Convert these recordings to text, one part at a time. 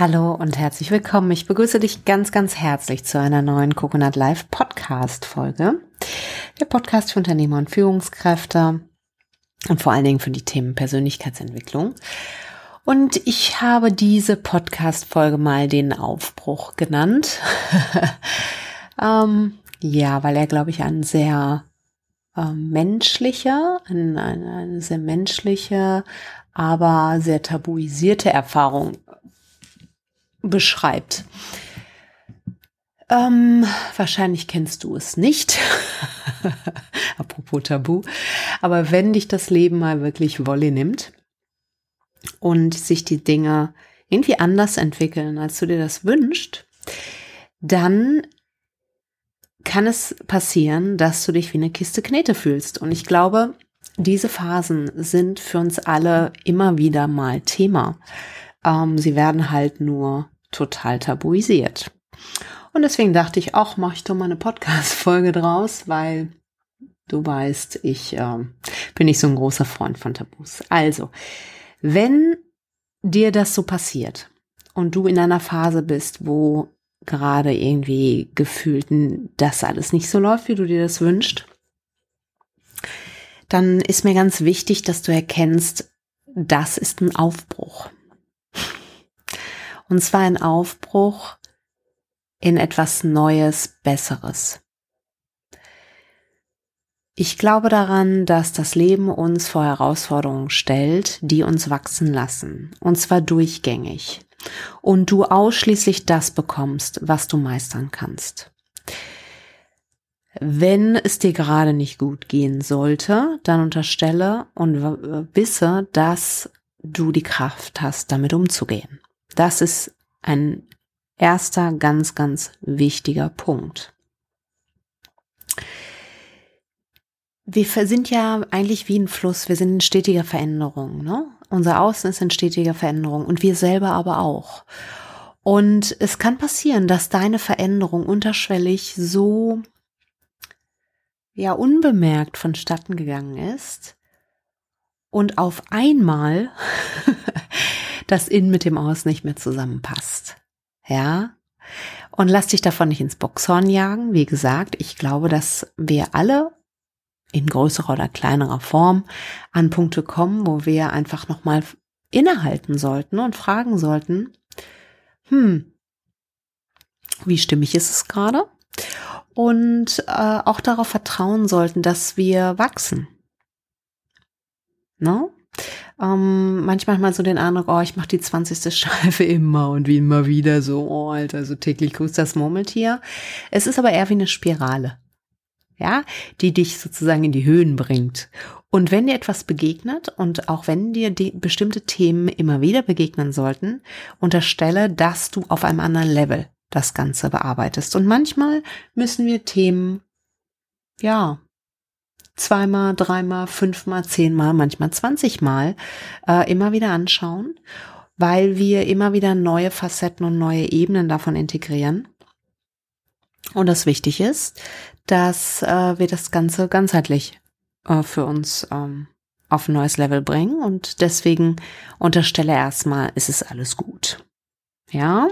Hallo und herzlich willkommen. Ich begrüße dich ganz, ganz herzlich zu einer neuen Coconut Live Podcast Folge. Der Podcast für Unternehmer und Führungskräfte und vor allen Dingen für die Themen Persönlichkeitsentwicklung. Und ich habe diese Podcast Folge mal den Aufbruch genannt. ähm, ja, weil er, glaube ich, ein sehr äh, menschlicher, eine, eine, eine sehr menschliche, aber sehr tabuisierte Erfahrung beschreibt. Ähm, wahrscheinlich kennst du es nicht. Apropos Tabu. Aber wenn dich das Leben mal wirklich Wolle nimmt und sich die Dinge irgendwie anders entwickeln, als du dir das wünschst, dann kann es passieren, dass du dich wie eine Kiste Knete fühlst. Und ich glaube, diese Phasen sind für uns alle immer wieder mal Thema. Ähm, sie werden halt nur total tabuisiert. Und deswegen dachte ich, auch mache ich doch mal eine Podcast-Folge draus, weil du weißt, ich äh, bin nicht so ein großer Freund von Tabus. Also, wenn dir das so passiert und du in einer Phase bist, wo gerade irgendwie gefühlt das alles nicht so läuft, wie du dir das wünschst, dann ist mir ganz wichtig, dass du erkennst, das ist ein Aufbruch. Und zwar ein Aufbruch in etwas Neues, Besseres. Ich glaube daran, dass das Leben uns vor Herausforderungen stellt, die uns wachsen lassen, und zwar durchgängig, und du ausschließlich das bekommst, was du meistern kannst. Wenn es dir gerade nicht gut gehen sollte, dann unterstelle und wisse, dass du die Kraft hast, damit umzugehen. Das ist ein erster ganz, ganz wichtiger Punkt. Wir sind ja eigentlich wie ein Fluss, wir sind in stetiger Veränderung. Ne? Unser Außen ist in stetiger Veränderung und wir selber aber auch. Und es kann passieren, dass deine Veränderung unterschwellig so ja unbemerkt vonstatten gegangen ist und auf einmal das Innen mit dem Aus nicht mehr zusammenpasst. Ja? Und lass dich davon nicht ins Boxhorn jagen. Wie gesagt, ich glaube, dass wir alle in größerer oder kleinerer Form an Punkte kommen, wo wir einfach nochmal innehalten sollten und fragen sollten, hm, wie stimmig ist es gerade? Und äh, auch darauf vertrauen sollten, dass wir wachsen. No? Ähm, manchmal hat man so den Eindruck, oh, ich mache die 20. Schleife immer und wie immer wieder so, oh, Alter, so täglich grüßt das Murmeltier. Es ist aber eher wie eine Spirale, ja, die dich sozusagen in die Höhen bringt. Und wenn dir etwas begegnet und auch wenn dir bestimmte Themen immer wieder begegnen sollten, unterstelle, dass du auf einem anderen Level das Ganze bearbeitest. Und manchmal müssen wir Themen, ja, zweimal, dreimal, fünfmal, zehnmal, manchmal zwanzigmal äh, immer wieder anschauen, weil wir immer wieder neue Facetten und neue Ebenen davon integrieren. Und das wichtig ist, dass äh, wir das Ganze ganzheitlich äh, für uns ähm, auf ein neues Level bringen. Und deswegen unterstelle erstmal, ist es alles gut. Ja.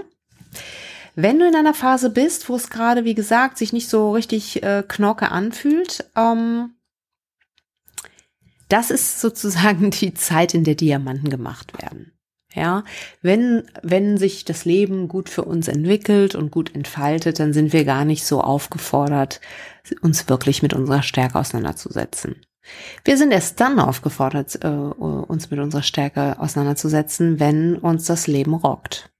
Wenn du in einer Phase bist, wo es gerade, wie gesagt, sich nicht so richtig äh, knorke anfühlt, ähm, das ist sozusagen die Zeit, in der Diamanten gemacht werden. Ja, wenn, wenn sich das Leben gut für uns entwickelt und gut entfaltet, dann sind wir gar nicht so aufgefordert, uns wirklich mit unserer Stärke auseinanderzusetzen. Wir sind erst dann aufgefordert, äh, uns mit unserer Stärke auseinanderzusetzen, wenn uns das Leben rockt.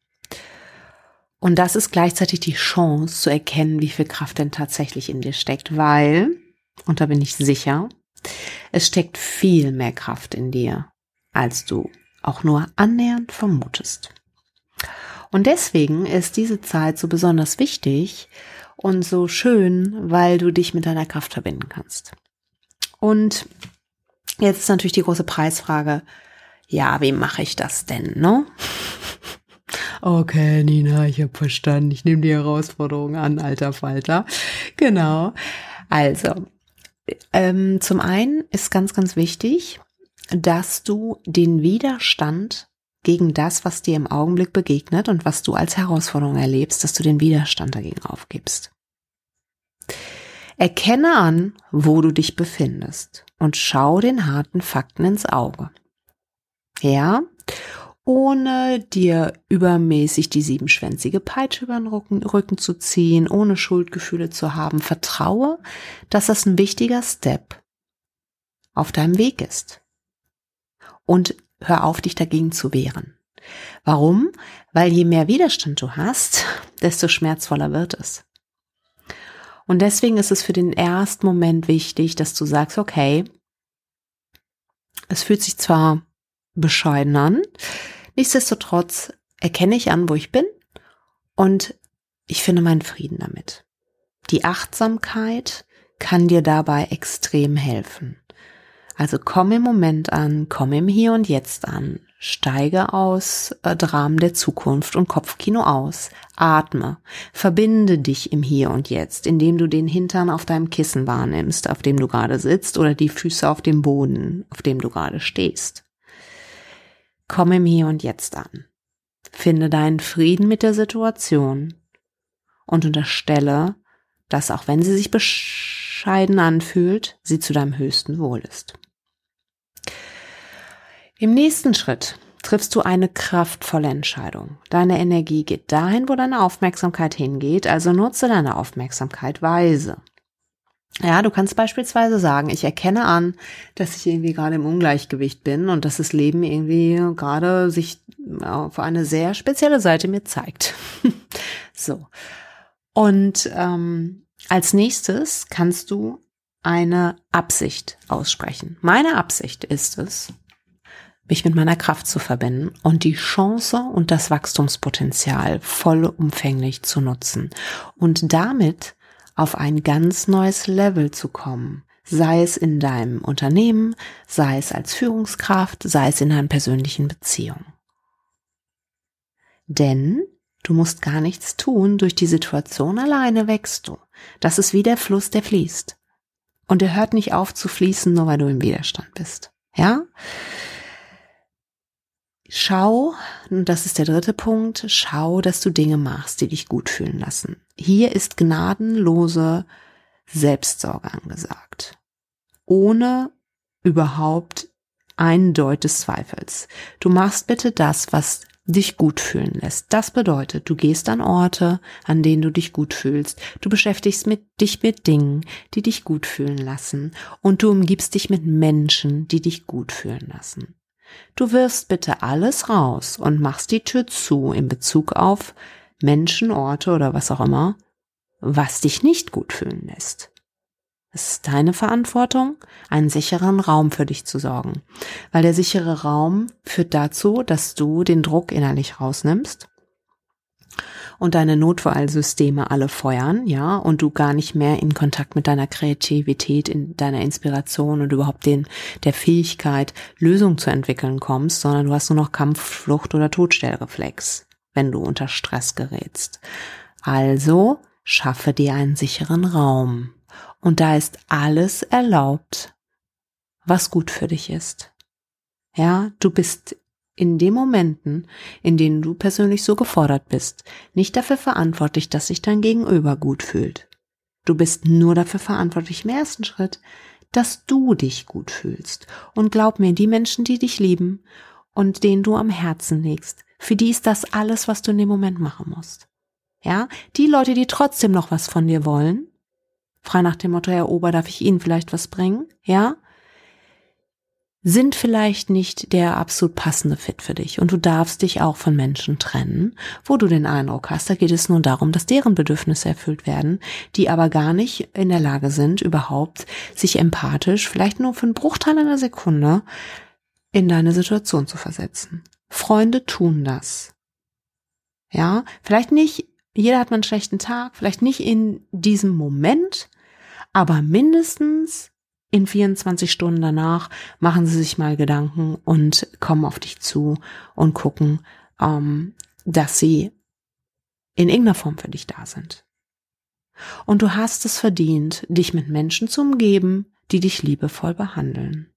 Und das ist gleichzeitig die Chance zu erkennen, wie viel Kraft denn tatsächlich in dir steckt, weil, und da bin ich sicher, es steckt viel mehr Kraft in dir, als du auch nur annähernd vermutest. Und deswegen ist diese Zeit so besonders wichtig und so schön, weil du dich mit deiner Kraft verbinden kannst. Und jetzt ist natürlich die große Preisfrage, ja, wie mache ich das denn, ne? Okay, Nina, ich habe verstanden. Ich nehme die Herausforderung an, alter Falter. Genau. Also, ähm, zum einen ist ganz, ganz wichtig, dass du den Widerstand gegen das, was dir im Augenblick begegnet und was du als Herausforderung erlebst, dass du den Widerstand dagegen aufgibst. Erkenne an, wo du dich befindest und schau den harten Fakten ins Auge. Ja, ohne dir übermäßig die siebenschwänzige Peitsche über den Rücken, Rücken zu ziehen, ohne Schuldgefühle zu haben. Vertraue, dass das ein wichtiger Step auf deinem Weg ist. Und hör auf, dich dagegen zu wehren. Warum? Weil je mehr Widerstand du hast, desto schmerzvoller wird es. Und deswegen ist es für den ersten Moment wichtig, dass du sagst, okay, es fühlt sich zwar bescheiden an, nichtsdestotrotz erkenne ich an, wo ich bin und ich finde meinen Frieden damit. Die Achtsamkeit kann dir dabei extrem helfen. Also komm im Moment an, komm im Hier und Jetzt an, steige aus äh, Dramen der Zukunft und Kopfkino aus, atme, verbinde dich im Hier und Jetzt, indem du den Hintern auf deinem Kissen wahrnimmst, auf dem du gerade sitzt, oder die Füße auf dem Boden, auf dem du gerade stehst. Komm im Hier und Jetzt an. Finde deinen Frieden mit der Situation und unterstelle, dass auch wenn sie sich bescheiden anfühlt, sie zu deinem höchsten Wohl ist. Im nächsten Schritt triffst du eine kraftvolle Entscheidung. Deine Energie geht dahin, wo deine Aufmerksamkeit hingeht, also nutze deine Aufmerksamkeit weise. Ja, du kannst beispielsweise sagen, ich erkenne an, dass ich irgendwie gerade im Ungleichgewicht bin und dass das Leben irgendwie gerade sich auf eine sehr spezielle Seite mir zeigt. so. Und ähm, als nächstes kannst du eine Absicht aussprechen. Meine Absicht ist es, mich mit meiner Kraft zu verbinden und die Chance und das Wachstumspotenzial vollumfänglich zu nutzen und damit auf ein ganz neues Level zu kommen, sei es in deinem Unternehmen, sei es als Führungskraft, sei es in deinen persönlichen Beziehungen. Denn du musst gar nichts tun, durch die Situation alleine wächst du. Das ist wie der Fluss, der fließt. Und er hört nicht auf zu fließen, nur weil du im Widerstand bist. Ja? Schau, und das ist der dritte Punkt, schau, dass du Dinge machst, die dich gut fühlen lassen. Hier ist gnadenlose Selbstsorge angesagt. Ohne überhaupt einen Deut des Zweifels. Du machst bitte das, was dich gut fühlen lässt. Das bedeutet, du gehst an Orte, an denen du dich gut fühlst. Du beschäftigst mit, dich mit Dingen, die dich gut fühlen lassen. Und du umgibst dich mit Menschen, die dich gut fühlen lassen. Du wirfst bitte alles raus und machst die Tür zu in Bezug auf Menschen, Orte oder was auch immer, was dich nicht gut fühlen lässt. Es ist deine Verantwortung, einen sicheren Raum für dich zu sorgen, weil der sichere Raum führt dazu, dass du den Druck innerlich rausnimmst und deine Notfallsysteme alle feuern, ja, und du gar nicht mehr in Kontakt mit deiner Kreativität, in deiner Inspiration und überhaupt den, der Fähigkeit, Lösungen zu entwickeln kommst, sondern du hast nur noch Kampf, Flucht oder Todstellreflex, wenn du unter Stress gerätst. Also schaffe dir einen sicheren Raum. Und da ist alles erlaubt, was gut für dich ist. Ja, du bist in den Momenten, in denen du persönlich so gefordert bist, nicht dafür verantwortlich, dass sich dein Gegenüber gut fühlt. Du bist nur dafür verantwortlich im ersten Schritt, dass du dich gut fühlst. Und glaub mir, die Menschen, die dich lieben und denen du am Herzen legst, für die ist das alles, was du in dem Moment machen musst. Ja, die Leute, die trotzdem noch was von dir wollen, frei nach dem Motto, Herr Ober, darf ich Ihnen vielleicht was bringen? Ja, sind vielleicht nicht der absolut passende Fit für dich. Und du darfst dich auch von Menschen trennen, wo du den Eindruck hast, da geht es nur darum, dass deren Bedürfnisse erfüllt werden, die aber gar nicht in der Lage sind, überhaupt sich empathisch, vielleicht nur für einen Bruchteil einer Sekunde, in deine Situation zu versetzen. Freunde tun das. Ja, vielleicht nicht, jeder hat mal einen schlechten Tag, vielleicht nicht in diesem Moment, aber mindestens in 24 Stunden danach machen sie sich mal Gedanken und kommen auf dich zu und gucken, ähm, dass sie in irgendeiner Form für dich da sind. Und du hast es verdient, dich mit Menschen zu umgeben, die dich liebevoll behandeln.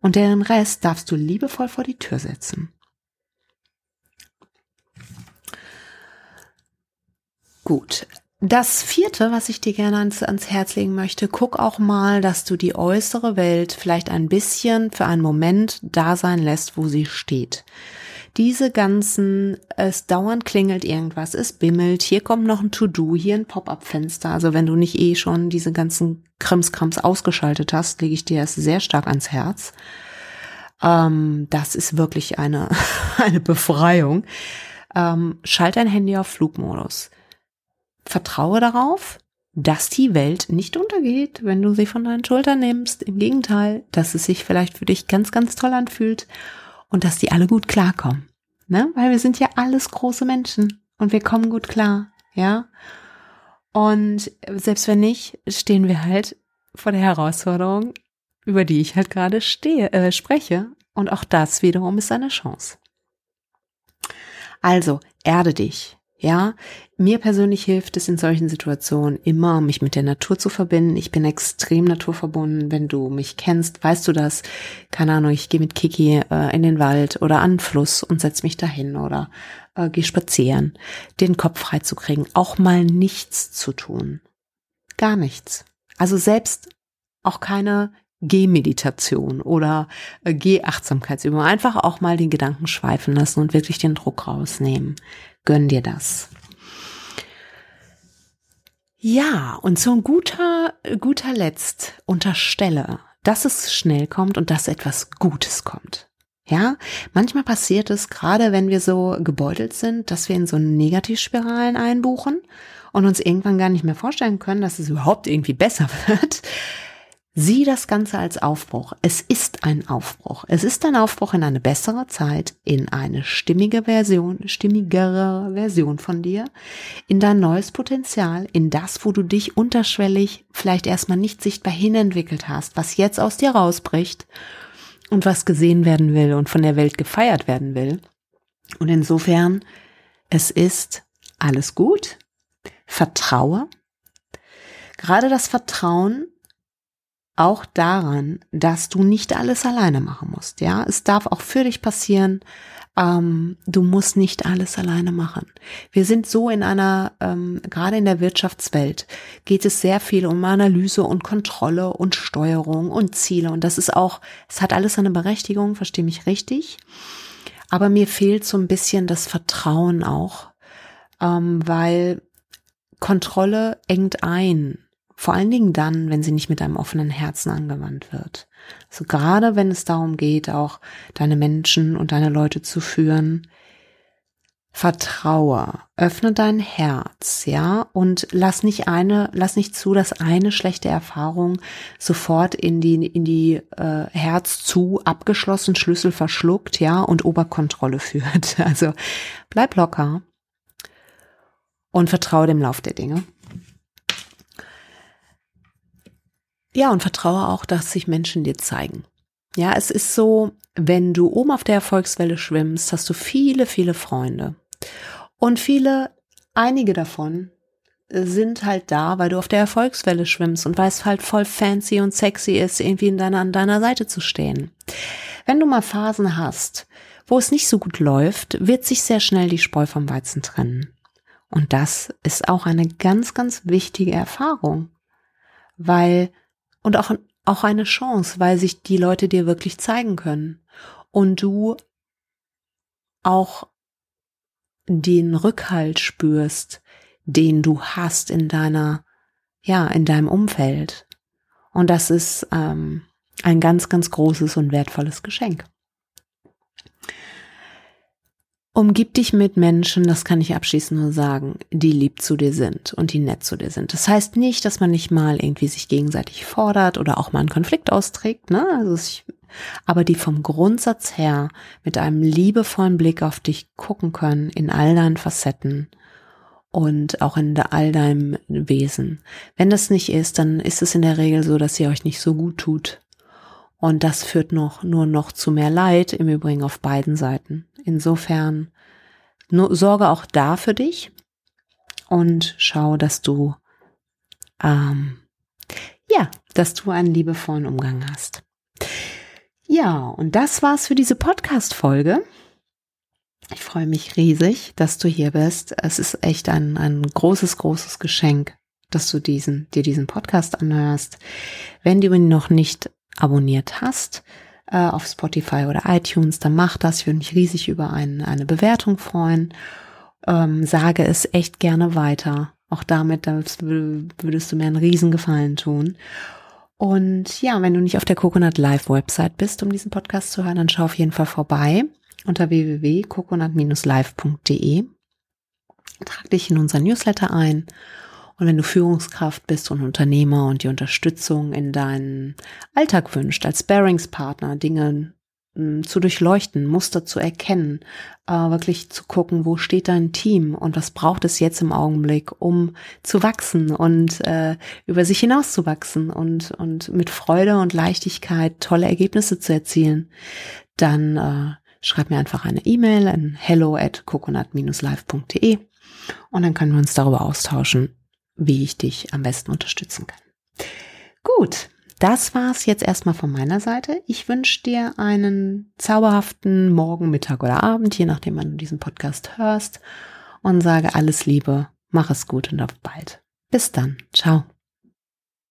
Und deren Rest darfst du liebevoll vor die Tür setzen. Gut, das vierte, was ich dir gerne ans, ans Herz legen möchte, guck auch mal, dass du die äußere Welt vielleicht ein bisschen für einen Moment da sein lässt, wo sie steht diese ganzen, es dauernd klingelt irgendwas, es bimmelt, hier kommt noch ein To-Do, hier ein Pop-up-Fenster. Also wenn du nicht eh schon diese ganzen Krimskrams ausgeschaltet hast, lege ich dir das sehr stark ans Herz. Ähm, das ist wirklich eine, eine Befreiung. Ähm, schalt dein Handy auf Flugmodus. Vertraue darauf, dass die Welt nicht untergeht, wenn du sie von deinen Schultern nimmst. Im Gegenteil, dass es sich vielleicht für dich ganz, ganz toll anfühlt und dass die alle gut klarkommen. Ne? Weil wir sind ja alles große Menschen und wir kommen gut klar, ja. Und selbst wenn nicht, stehen wir halt vor der Herausforderung, über die ich halt gerade stehe, äh, spreche. Und auch das wiederum ist eine Chance. Also, erde dich. Ja, mir persönlich hilft es in solchen Situationen immer, mich mit der Natur zu verbinden. Ich bin extrem naturverbunden. Wenn du mich kennst, weißt du das. Keine Ahnung, ich gehe mit Kiki äh, in den Wald oder an den Fluss und setz mich dahin oder äh, gehe spazieren. Den Kopf frei zu kriegen, auch mal nichts zu tun. Gar nichts. Also selbst auch keine Gehmeditation oder äh, Gehachtsamkeitsübung. Einfach auch mal den Gedanken schweifen lassen und wirklich den Druck rausnehmen. Gönn dir das. Ja, und ein guter, guter Letzt unterstelle, dass es schnell kommt und dass etwas Gutes kommt. Ja, manchmal passiert es, gerade wenn wir so gebeutelt sind, dass wir in so Negativspiralen einbuchen und uns irgendwann gar nicht mehr vorstellen können, dass es überhaupt irgendwie besser wird. Sieh das Ganze als Aufbruch. Es ist ein Aufbruch. Es ist ein Aufbruch in eine bessere Zeit, in eine stimmige Version, stimmigere Version von dir, in dein neues Potenzial, in das, wo du dich unterschwellig vielleicht erstmal nicht sichtbar hinentwickelt hast, was jetzt aus dir rausbricht und was gesehen werden will und von der Welt gefeiert werden will. Und insofern, es ist alles gut. Vertraue. Gerade das Vertrauen auch daran, dass du nicht alles alleine machen musst. Ja, es darf auch für dich passieren. Ähm, du musst nicht alles alleine machen. Wir sind so in einer, ähm, gerade in der Wirtschaftswelt geht es sehr viel um Analyse und Kontrolle und Steuerung und Ziele. Und das ist auch, es hat alles eine Berechtigung, verstehe mich richtig. Aber mir fehlt so ein bisschen das Vertrauen auch, ähm, weil Kontrolle engt ein vor allen Dingen dann, wenn sie nicht mit einem offenen Herzen angewandt wird. Also gerade wenn es darum geht, auch deine Menschen und deine Leute zu führen, Vertraue, öffne dein Herz, ja, und lass nicht eine, lass nicht zu, dass eine schlechte Erfahrung sofort in die in die äh, Herz zu abgeschlossen Schlüssel verschluckt, ja, und Oberkontrolle führt. Also bleib locker und vertraue dem Lauf der Dinge. Ja, und vertraue auch, dass sich Menschen dir zeigen. Ja, es ist so, wenn du oben auf der Erfolgswelle schwimmst, hast du viele, viele Freunde. Und viele, einige davon sind halt da, weil du auf der Erfolgswelle schwimmst und weil es halt voll fancy und sexy ist, irgendwie in deiner, an deiner Seite zu stehen. Wenn du mal Phasen hast, wo es nicht so gut läuft, wird sich sehr schnell die Spreu vom Weizen trennen. Und das ist auch eine ganz, ganz wichtige Erfahrung, weil und auch, auch eine Chance, weil sich die Leute dir wirklich zeigen können und du auch den Rückhalt spürst, den du hast in deiner, ja, in deinem Umfeld. Und das ist ähm, ein ganz, ganz großes und wertvolles Geschenk. Umgib dich mit Menschen, das kann ich abschließend nur sagen, die lieb zu dir sind und die nett zu dir sind. Das heißt nicht, dass man nicht mal irgendwie sich gegenseitig fordert oder auch mal einen Konflikt austrägt, ne? Also ich, aber die vom Grundsatz her mit einem liebevollen Blick auf dich gucken können in all deinen Facetten und auch in all deinem Wesen. Wenn das nicht ist, dann ist es in der Regel so, dass ihr euch nicht so gut tut. Und das führt noch, nur noch zu mehr Leid, im Übrigen auf beiden Seiten. Insofern nur, sorge auch da für dich und schau, dass du ähm, ja, dass du einen liebevollen Umgang hast. Ja, und das war's für diese Podcast-Folge. Ich freue mich riesig, dass du hier bist. Es ist echt ein, ein großes, großes Geschenk, dass du diesen, dir diesen Podcast anhörst. Wenn du ihn noch nicht abonniert hast, äh, auf Spotify oder iTunes, dann mach das. Ich würde mich riesig über ein, eine Bewertung freuen. Ähm, sage es echt gerne weiter. Auch damit würdest du mir einen Riesengefallen tun. Und ja, wenn du nicht auf der Coconut Live Website bist, um diesen Podcast zu hören, dann schau auf jeden Fall vorbei unter www.coconut-live.de. Trag dich in unser Newsletter ein. Und wenn du Führungskraft bist und Unternehmer und die Unterstützung in deinen Alltag wünscht, als Bearingspartner Dinge hm, zu durchleuchten, Muster zu erkennen, äh, wirklich zu gucken, wo steht dein Team und was braucht es jetzt im Augenblick, um zu wachsen und äh, über sich hinaus zu wachsen und, und mit Freude und Leichtigkeit tolle Ergebnisse zu erzielen, dann äh, schreib mir einfach eine E-Mail an hello at coconut-live.de und dann können wir uns darüber austauschen, wie ich dich am besten unterstützen kann. Gut, das war's jetzt erstmal von meiner Seite. Ich wünsche dir einen zauberhaften Morgen, Mittag oder Abend, je nachdem, wann du diesen Podcast hörst und sage alles Liebe, mach es gut und auf bald. Bis dann. Ciao.